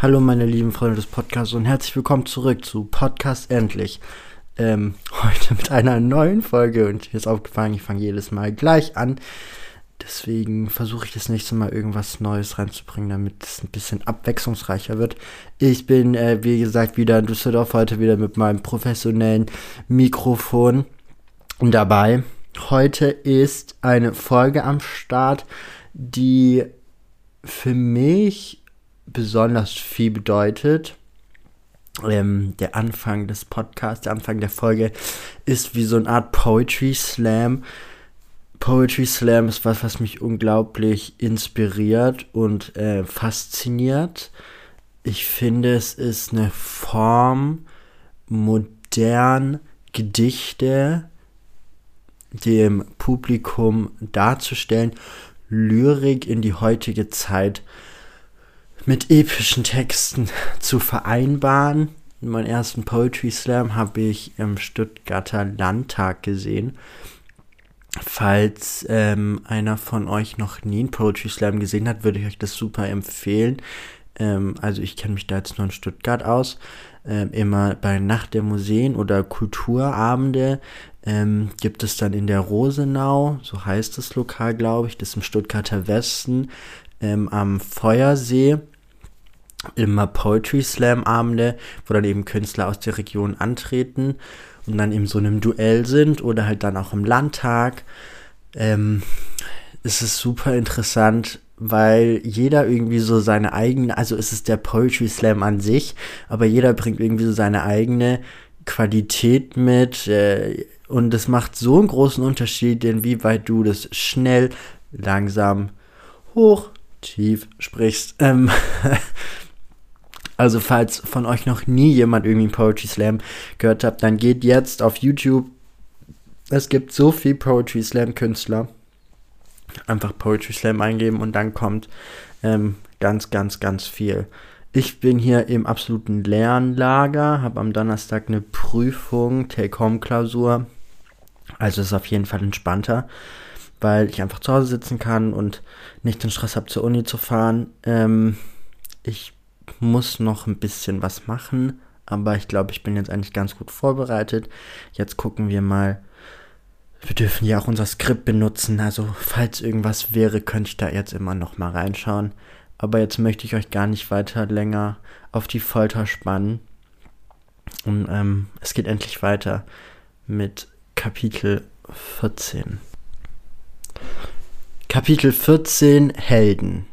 Hallo meine lieben Freunde des Podcasts und herzlich willkommen zurück zu Podcast Endlich. Ähm, heute mit einer neuen Folge und mir ist aufgefallen, ich fange jedes Mal gleich an. Deswegen versuche ich das nächste Mal irgendwas Neues reinzubringen, damit es ein bisschen abwechslungsreicher wird. Ich bin, äh, wie gesagt, wieder in Düsseldorf, heute wieder mit meinem professionellen Mikrofon dabei. Heute ist eine Folge am Start, die für mich besonders viel bedeutet. Ähm, der Anfang des Podcasts, der Anfang der Folge ist wie so eine Art Poetry Slam. Poetry Slam ist was, was mich unglaublich inspiriert und äh, fasziniert. Ich finde, es ist eine Form, modern Gedichte dem Publikum darzustellen, Lyrik in die heutige Zeit mit epischen Texten zu vereinbaren. Meinen ersten Poetry Slam habe ich im Stuttgarter Landtag gesehen. Falls ähm, einer von euch noch nie einen Poetry Slam gesehen hat, würde ich euch das super empfehlen. Ähm, also ich kenne mich da jetzt nur in Stuttgart aus. Ähm, immer bei Nacht der Museen oder Kulturabende ähm, gibt es dann in der Rosenau, so heißt das Lokal, glaube ich, das ist im Stuttgarter Westen, ähm, am Feuersee immer Poetry Slam Abende, wo dann eben Künstler aus der Region antreten und dann eben so in einem Duell sind oder halt dann auch im Landtag. Ähm, es ist super interessant, weil jeder irgendwie so seine eigene, also es ist der Poetry Slam an sich, aber jeder bringt irgendwie so seine eigene Qualität mit äh, und es macht so einen großen Unterschied, inwieweit du das schnell, langsam, hoch, tief sprichst. Ähm, Also falls von euch noch nie jemand irgendwie Poetry Slam gehört habt, dann geht jetzt auf YouTube. Es gibt so viel Poetry Slam Künstler. Einfach Poetry Slam eingeben und dann kommt ähm, ganz, ganz, ganz viel. Ich bin hier im absoluten Lernlager, habe am Donnerstag eine Prüfung, Take-Home-Klausur. Also ist auf jeden Fall entspannter, weil ich einfach zu Hause sitzen kann und nicht den Stress habe, zur Uni zu fahren. Ähm, ich muss noch ein bisschen was machen, aber ich glaube, ich bin jetzt eigentlich ganz gut vorbereitet. Jetzt gucken wir mal. Wir dürfen ja auch unser Skript benutzen, also falls irgendwas wäre, könnte ich da jetzt immer noch mal reinschauen. Aber jetzt möchte ich euch gar nicht weiter länger auf die Folter spannen. Und ähm, es geht endlich weiter mit Kapitel 14. Kapitel 14 Helden.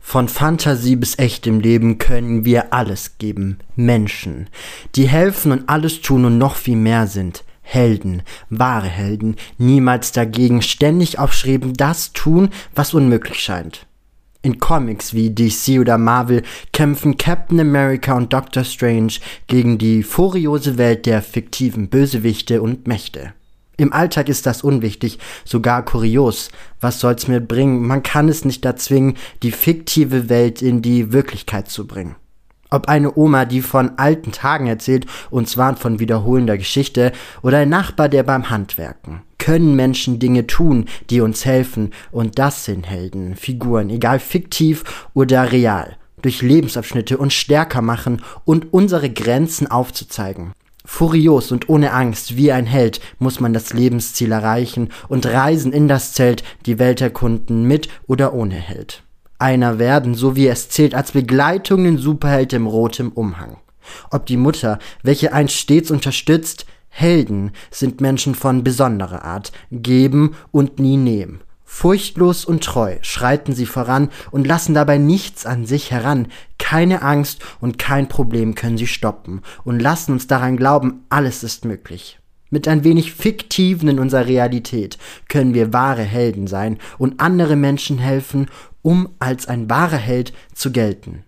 Von Fantasie bis echtem Leben können wir alles geben. Menschen, die helfen und alles tun und noch viel mehr sind. Helden, wahre Helden, niemals dagegen ständig aufschreiben, das tun, was unmöglich scheint. In Comics wie DC oder Marvel kämpfen Captain America und Doctor Strange gegen die furiose Welt der fiktiven Bösewichte und Mächte. Im Alltag ist das unwichtig, sogar kurios. Was soll's mir bringen? Man kann es nicht erzwingen, die fiktive Welt in die Wirklichkeit zu bringen. Ob eine Oma, die von alten Tagen erzählt, uns warnt von wiederholender Geschichte, oder ein Nachbar, der beim Handwerken. Können Menschen Dinge tun, die uns helfen, und das sind Helden, Figuren, egal fiktiv oder real, durch Lebensabschnitte uns stärker machen und unsere Grenzen aufzuzeigen. Furios und ohne Angst, wie ein Held, muss man das Lebensziel erreichen und reisen in das Zelt, die Welt erkunden, mit oder ohne Held. Einer werden, so wie es zählt, als Begleitung den Superheld im rotem Umhang. Ob die Mutter, welche einst stets unterstützt, Helden sind Menschen von besonderer Art, geben und nie nehmen. Furchtlos und treu schreiten sie voran und lassen dabei nichts an sich heran. Keine Angst und kein Problem können sie stoppen und lassen uns daran glauben, alles ist möglich. Mit ein wenig Fiktiven in unserer Realität können wir wahre Helden sein und andere Menschen helfen, um als ein wahrer Held zu gelten.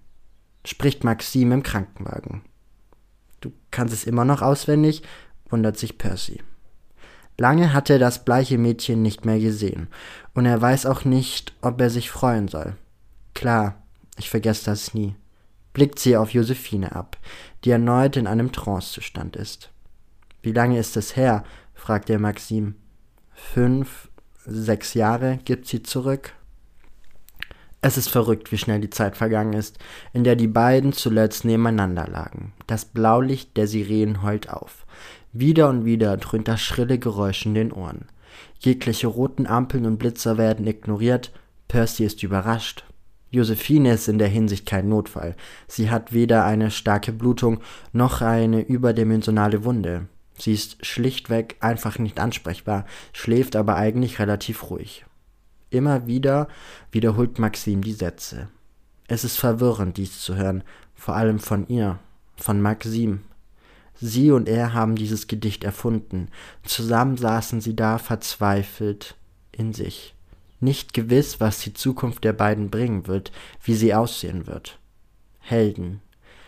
Spricht Maxim im Krankenwagen. Du kannst es immer noch auswendig, wundert sich Percy. Lange hat er das bleiche Mädchen nicht mehr gesehen, und er weiß auch nicht, ob er sich freuen soll. Klar, ich vergesse das nie. Blickt sie auf Josephine ab, die erneut in einem Trancezustand ist. Wie lange ist es her? fragt er Maxim. Fünf, sechs Jahre gibt sie zurück. Es ist verrückt, wie schnell die Zeit vergangen ist, in der die beiden zuletzt nebeneinander lagen. Das Blaulicht der Sirenen heult auf. Wieder und wieder dröhnt das schrille Geräusch in den Ohren. Jegliche roten Ampeln und Blitzer werden ignoriert. Percy ist überrascht. Josephine ist in der Hinsicht kein Notfall. Sie hat weder eine starke Blutung noch eine überdimensionale Wunde. Sie ist schlichtweg einfach nicht ansprechbar, schläft aber eigentlich relativ ruhig. Immer wieder wiederholt Maxim die Sätze. Es ist verwirrend, dies zu hören, vor allem von ihr, von Maxim. Sie und er haben dieses Gedicht erfunden. Zusammen saßen sie da verzweifelt in sich. Nicht gewiss, was die Zukunft der beiden bringen wird, wie sie aussehen wird. Helden.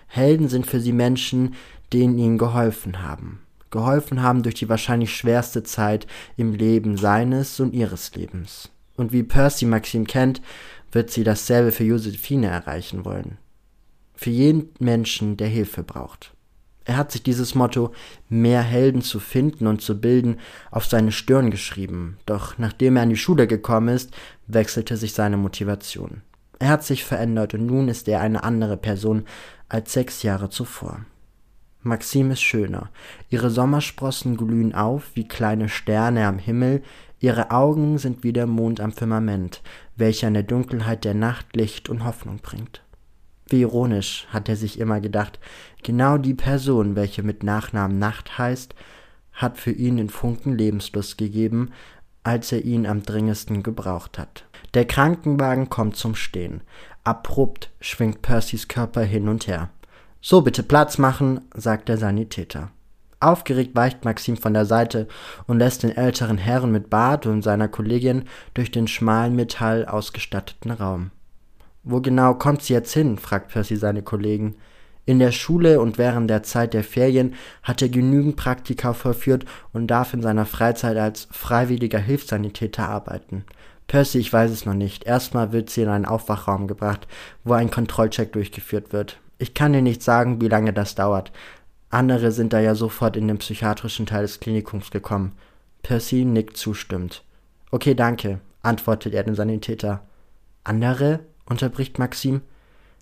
Helden sind für sie Menschen, denen ihnen geholfen haben. Geholfen haben durch die wahrscheinlich schwerste Zeit im Leben seines und ihres Lebens. Und wie Percy Maxim kennt, wird sie dasselbe für Josephine erreichen wollen. Für jeden Menschen, der Hilfe braucht. Er hat sich dieses Motto, mehr Helden zu finden und zu bilden, auf seine Stirn geschrieben, doch nachdem er an die Schule gekommen ist, wechselte sich seine Motivation. Er hat sich verändert und nun ist er eine andere Person als sechs Jahre zuvor. Maxim ist schöner. Ihre Sommersprossen glühen auf wie kleine Sterne am Himmel, ihre Augen sind wie der Mond am Firmament, welcher in der Dunkelheit der Nacht Licht und Hoffnung bringt. Wie ironisch, hat er sich immer gedacht, genau die Person, welche mit Nachnamen Nacht heißt, hat für ihn den Funken Lebenslust gegeben, als er ihn am dringendsten gebraucht hat. Der Krankenwagen kommt zum Stehen. Abrupt schwingt Percys Körper hin und her. So, bitte Platz machen, sagt der Sanitäter. Aufgeregt weicht Maxim von der Seite und lässt den älteren Herrn mit Bart und seiner Kollegin durch den schmalen Metall ausgestatteten Raum. Wo genau kommt sie jetzt hin? fragt Percy seine Kollegen. In der Schule und während der Zeit der Ferien hat er genügend Praktika vollführt und darf in seiner Freizeit als freiwilliger Hilfssanitäter arbeiten. Percy, ich weiß es noch nicht. Erstmal wird sie in einen Aufwachraum gebracht, wo ein Kontrollcheck durchgeführt wird. Ich kann dir nicht sagen, wie lange das dauert. Andere sind da ja sofort in den psychiatrischen Teil des Klinikums gekommen. Percy nickt zustimmend. Okay, danke, antwortet er dem Sanitäter. Andere? unterbricht Maxim.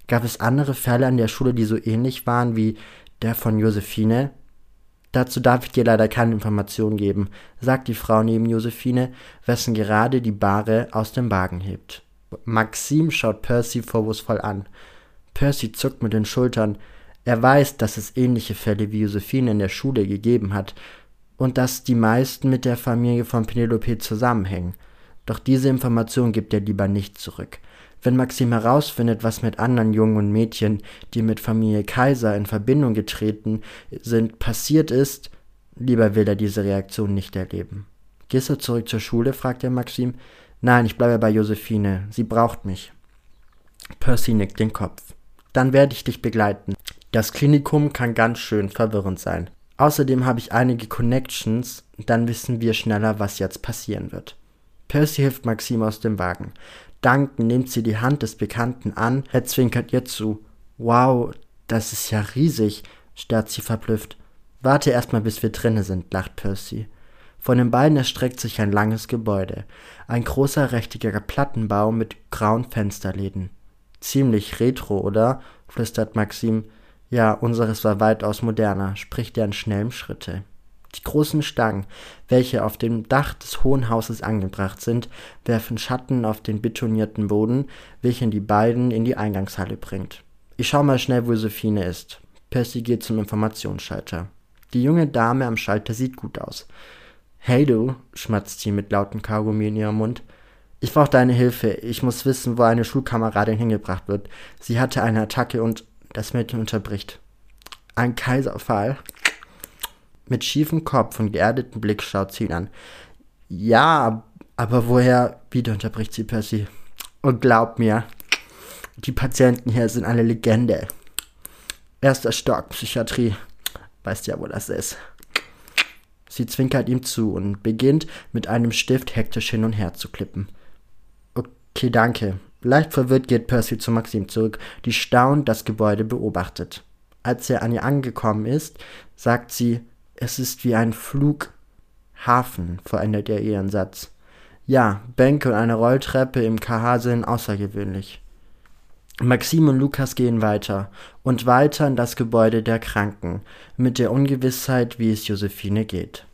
Gab es andere Fälle an der Schule, die so ähnlich waren wie der von Josephine? Dazu darf ich dir leider keine Informationen geben, sagt die Frau neben Josephine, wessen gerade die Bahre aus dem Wagen hebt. Maxim schaut Percy vorwurfsvoll an. Percy zuckt mit den Schultern. Er weiß, dass es ähnliche Fälle wie Josephine in der Schule gegeben hat und dass die meisten mit der Familie von Penelope zusammenhängen. Doch diese Information gibt er lieber nicht zurück. Wenn Maxim herausfindet, was mit anderen Jungen und Mädchen, die mit Familie Kaiser in Verbindung getreten sind, passiert ist, lieber will er diese Reaktion nicht erleben. Gehst du zurück zur Schule? fragt er Maxim. Nein, ich bleibe bei Josephine. Sie braucht mich. Percy nickt den Kopf. Dann werde ich dich begleiten. Das Klinikum kann ganz schön verwirrend sein. Außerdem habe ich einige Connections, dann wissen wir schneller, was jetzt passieren wird. Percy hilft Maxim aus dem Wagen. Dankend nimmt sie die Hand des Bekannten an, er zwinkert ihr zu. Wow, das ist ja riesig, starrt sie verblüfft. Warte erst mal, bis wir drinnen sind, lacht Percy. Von den beiden erstreckt sich ein langes Gebäude. Ein großer rechteckiger Plattenbau mit grauen Fensterläden. Ziemlich retro, oder? flüstert Maxim. Ja, unseres war weitaus moderner, spricht er in schnellem Schritte. Die großen Stangen, welche auf dem Dach des Hohen Hauses angebracht sind, werfen Schatten auf den betonierten Boden, welchen die beiden in die Eingangshalle bringt. Ich schau mal schnell, wo Josephine ist. Percy geht zum Informationsschalter. Die junge Dame am Schalter sieht gut aus. Hey du, schmatzt sie mit lautem Kaugummi in ihrem Mund. Ich brauche deine Hilfe. Ich muss wissen, wo eine Schulkameradin hingebracht wird. Sie hatte eine Attacke und das Mädchen unterbricht. Ein Kaiserfall. Mit schiefem Kopf und geerdetem Blick schaut sie ihn an. Ja, aber woher? Wieder unterbricht sie Percy. Und glaub mir, die Patienten hier sind eine Legende. Erster Stock, Psychiatrie. Weißt ja, wo das ist. Sie zwinkert ihm zu und beginnt mit einem Stift hektisch hin und her zu klippen. Okay, danke. Leicht verwirrt geht Percy zu Maxim zurück, die staunend das Gebäude beobachtet. Als er an ihr angekommen ist, sagt sie, es ist wie ein Flughafen, verändert er ihren Satz. Ja, Bänke und eine Rolltreppe im KH sind außergewöhnlich. Maxim und Lukas gehen weiter und weiter in das Gebäude der Kranken, mit der Ungewissheit, wie es Josephine geht.